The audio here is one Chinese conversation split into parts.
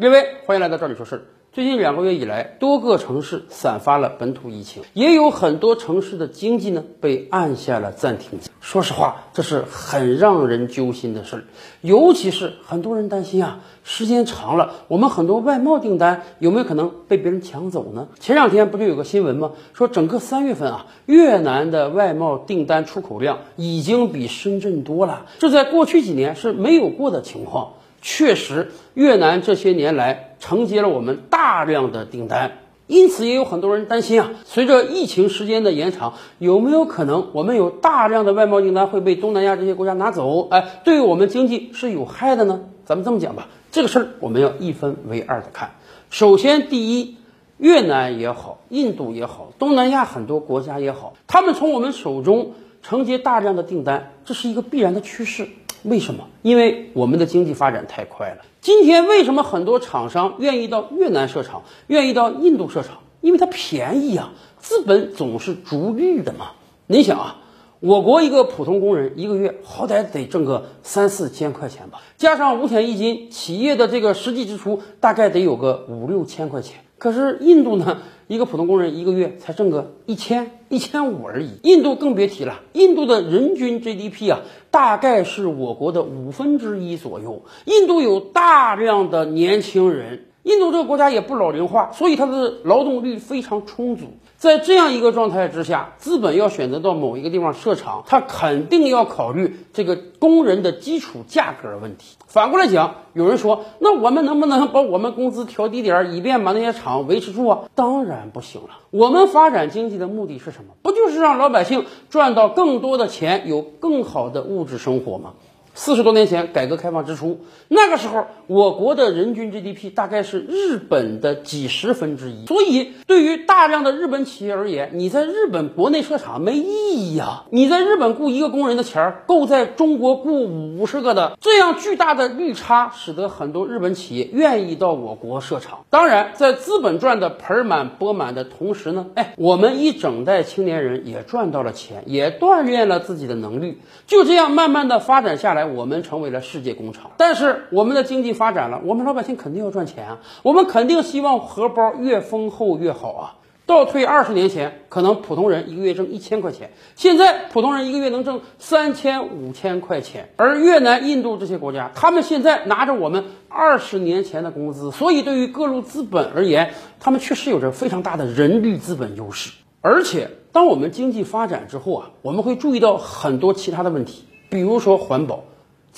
各位，欢迎来到这里说事儿。最近两个月以来，多个城市散发了本土疫情，也有很多城市的经济呢被按下了暂停键。说实话，这是很让人揪心的事儿，尤其是很多人担心啊，时间长了，我们很多外贸订单有没有可能被别人抢走呢？前两天不就有个新闻吗？说整个三月份啊，越南的外贸订单出口量已经比深圳多了，这在过去几年是没有过的情况。确实，越南这些年来承接了我们大量的订单，因此也有很多人担心啊，随着疫情时间的延长，有没有可能我们有大量的外贸订单会被东南亚这些国家拿走？哎，对于我们经济是有害的呢？咱们这么讲吧，这个事儿我们要一分为二的看。首先，第一，越南也好，印度也好，东南亚很多国家也好，他们从我们手中承接大量的订单，这是一个必然的趋势。为什么？因为我们的经济发展太快了。今天为什么很多厂商愿意到越南设厂，愿意到印度设厂？因为它便宜啊，资本总是逐利的嘛。你想啊，我国一个普通工人一个月好歹得挣个三四千块钱吧，加上五险一金，企业的这个实际支出大概得有个五六千块钱。可是印度呢？一个普通工人一个月才挣个一千一千五而已。印度更别提了，印度的人均 GDP 啊，大概是我国的五分之一左右。印度有大量的年轻人，印度这个国家也不老龄化，所以它的劳动力非常充足。在这样一个状态之下，资本要选择到某一个地方设厂，它肯定要考虑这个工人的基础价格问题。反过来讲，有人说，那我们能不能把我们工资调低点儿，以便把那些厂维持住啊？当然不行了。我们发展经济的目的是什么？不就是让老百姓赚到更多的钱，有更好的物质生活吗？四十多年前，改革开放之初，那个时候我国的人均 GDP 大概是日本的几十分之一。所以，对于大量的日本企业而言，你在日本国内设厂没意义呀。你在日本雇一个工人的钱儿，够在中国雇五十个的。这样巨大的利差，使得很多日本企业愿意到我国设厂。当然，在资本赚的盆满钵满的同时呢，哎，我们一整代青年人也赚到了钱，也锻炼了自己的能力。就这样慢慢的发展下来。我们成为了世界工厂，但是我们的经济发展了，我们老百姓肯定要赚钱啊，我们肯定希望荷包越丰厚越好啊。倒退二十年前，可能普通人一个月挣一千块钱，现在普通人一个月能挣三千五千块钱。而越南、印度这些国家，他们现在拿着我们二十年前的工资，所以对于各路资本而言，他们确实有着非常大的人力资本优势。而且，当我们经济发展之后啊，我们会注意到很多其他的问题，比如说环保。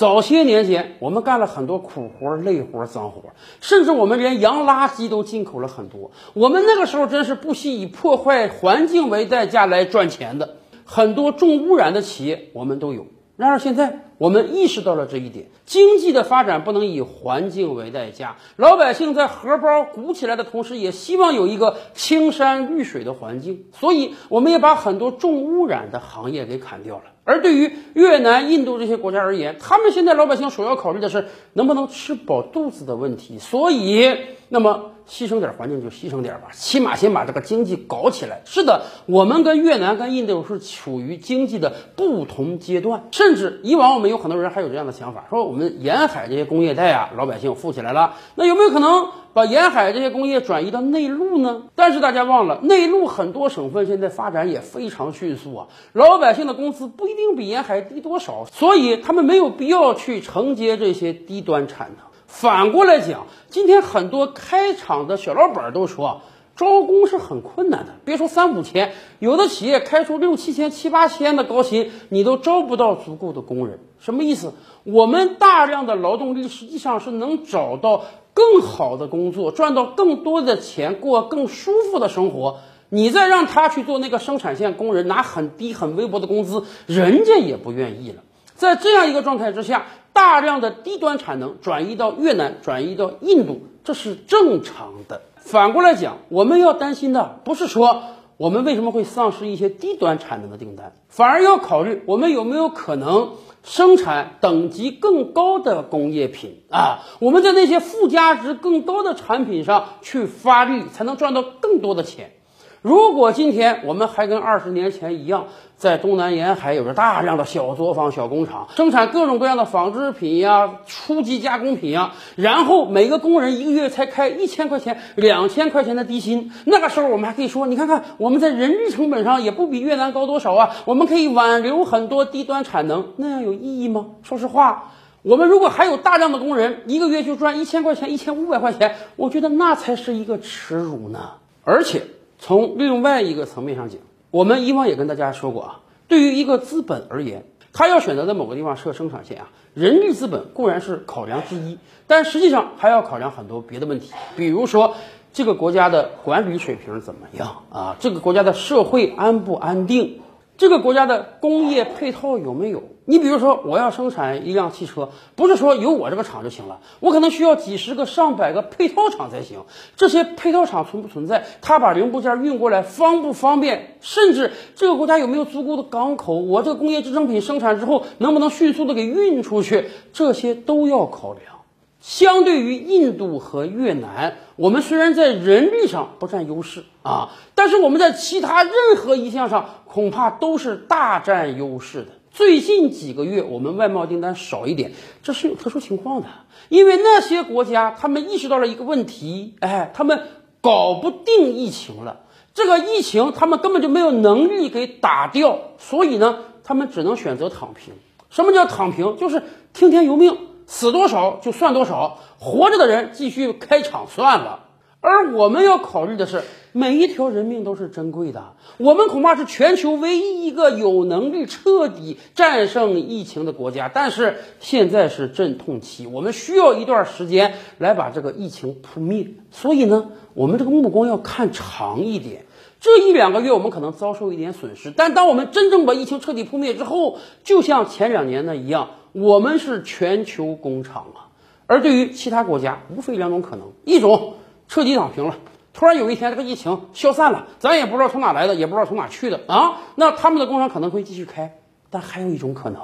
早些年间，我们干了很多苦活、累活、脏活，甚至我们连洋垃圾都进口了很多。我们那个时候真是不惜以破坏环境为代价来赚钱的，很多重污染的企业我们都有。然而现在，我们意识到了这一点，经济的发展不能以环境为代价。老百姓在荷包鼓起来的同时，也希望有一个青山绿水的环境，所以我们也把很多重污染的行业给砍掉了。而对于越南、印度这些国家而言，他们现在老百姓首要考虑的是能不能吃饱肚子的问题。所以，那么牺牲点环境就牺牲点吧，起码先把这个经济搞起来。是的，我们跟越南、跟印度是处于经济的不同阶段，甚至以往我们有很多人还有这样的想法，说我们沿海这些工业带啊，老百姓富起来了，那有没有可能？把沿海这些工业转移到内陆呢？但是大家忘了，内陆很多省份现在发展也非常迅速啊，老百姓的工资不一定比沿海低多少，所以他们没有必要去承接这些低端产能。反过来讲，今天很多开厂的小老板都说，招工是很困难的，别说三五千，有的企业开出六七千、七八千的高薪，你都招不到足够的工人。什么意思？我们大量的劳动力实际上是能找到。更好的工作，赚到更多的钱，过更舒服的生活，你再让他去做那个生产线工人，拿很低很微薄的工资，人家也不愿意了。在这样一个状态之下，大量的低端产能转移到越南，转移到印度，这是正常的。反过来讲，我们要担心的不是说我们为什么会丧失一些低端产能的订单，反而要考虑我们有没有可能。生产等级更高的工业品啊，我们在那些附加值更高的产品上去发力，才能赚到更多的钱。如果今天我们还跟二十年前一样，在东南沿海有着大量的小作坊、小工厂，生产各种各样的纺织品呀、初级加工品呀，然后每个工人一个月才开一千块钱、两千块钱的低薪，那个时候我们还可以说，你看看我们在人力成本上也不比越南高多少啊，我们可以挽留很多低端产能，那样有意义吗？说实话。我们如果还有大量的工人，一个月就赚一千块钱、一千五百块钱，我觉得那才是一个耻辱呢。而且从另外一个层面上讲，我们以往也跟大家说过啊，对于一个资本而言，他要选择在某个地方设生产线啊，人力资本固然是考量之一，但实际上还要考量很多别的问题，比如说这个国家的管理水平怎么样啊，这个国家的社会安不安定。这个国家的工业配套有没有？你比如说，我要生产一辆汽车，不是说有我这个厂就行了，我可能需要几十个、上百个配套厂才行。这些配套厂存不存在？他把零部件运过来方不方便？甚至这个国家有没有足够的港口？我这个工业制成品生产之后，能不能迅速的给运出去？这些都要考量。相对于印度和越南，我们虽然在人力上不占优势啊，但是我们在其他任何一项上恐怕都是大占优势的。最近几个月，我们外贸订单少一点，这是有特殊情况的，因为那些国家他们意识到了一个问题，哎，他们搞不定疫情了，这个疫情他们根本就没有能力给打掉，所以呢，他们只能选择躺平。什么叫躺平？就是听天由命。死多少就算多少，活着的人继续开厂算了。而我们要考虑的是，每一条人命都是珍贵的。我们恐怕是全球唯一一个有能力彻底战胜疫情的国家。但是现在是阵痛期，我们需要一段时间来把这个疫情扑灭。所以呢，我们这个目光要看长一点。这一两个月我们可能遭受一点损失，但当我们真正把疫情彻底扑灭之后，就像前两年那一样。我们是全球工厂啊，而对于其他国家，无非两种可能：一种彻底躺平了，突然有一天这个疫情消散了，咱也不知道从哪来的，也不知道从哪去的啊，那他们的工厂可能会继续开；但还有一种可能，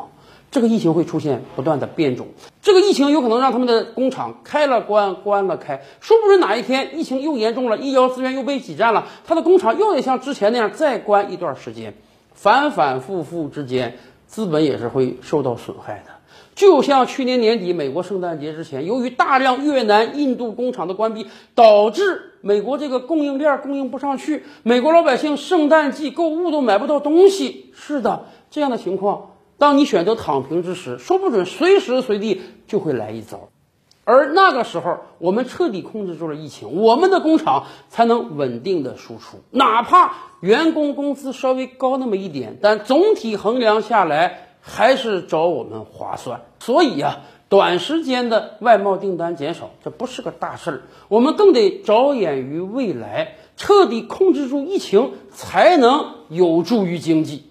这个疫情会出现不断的变种，这个疫情有可能让他们的工厂开了关，关了开，说不准哪一天疫情又严重了，医疗资源又被挤占了，他的工厂又得像之前那样再关一段时间，反反复复之间，资本也是会受到损害的。就像去年年底美国圣诞节之前，由于大量越南、印度工厂的关闭，导致美国这个供应链供应不上去，美国老百姓圣诞季购物都买不到东西。是的，这样的情况，当你选择躺平之时，说不准随时随地就会来一遭。而那个时候，我们彻底控制住了疫情，我们的工厂才能稳定的输出，哪怕员工工资稍微高那么一点，但总体衡量下来。还是找我们划算，所以啊，短时间的外贸订单减少，这不是个大事儿。我们更得着眼于未来，彻底控制住疫情，才能有助于经济。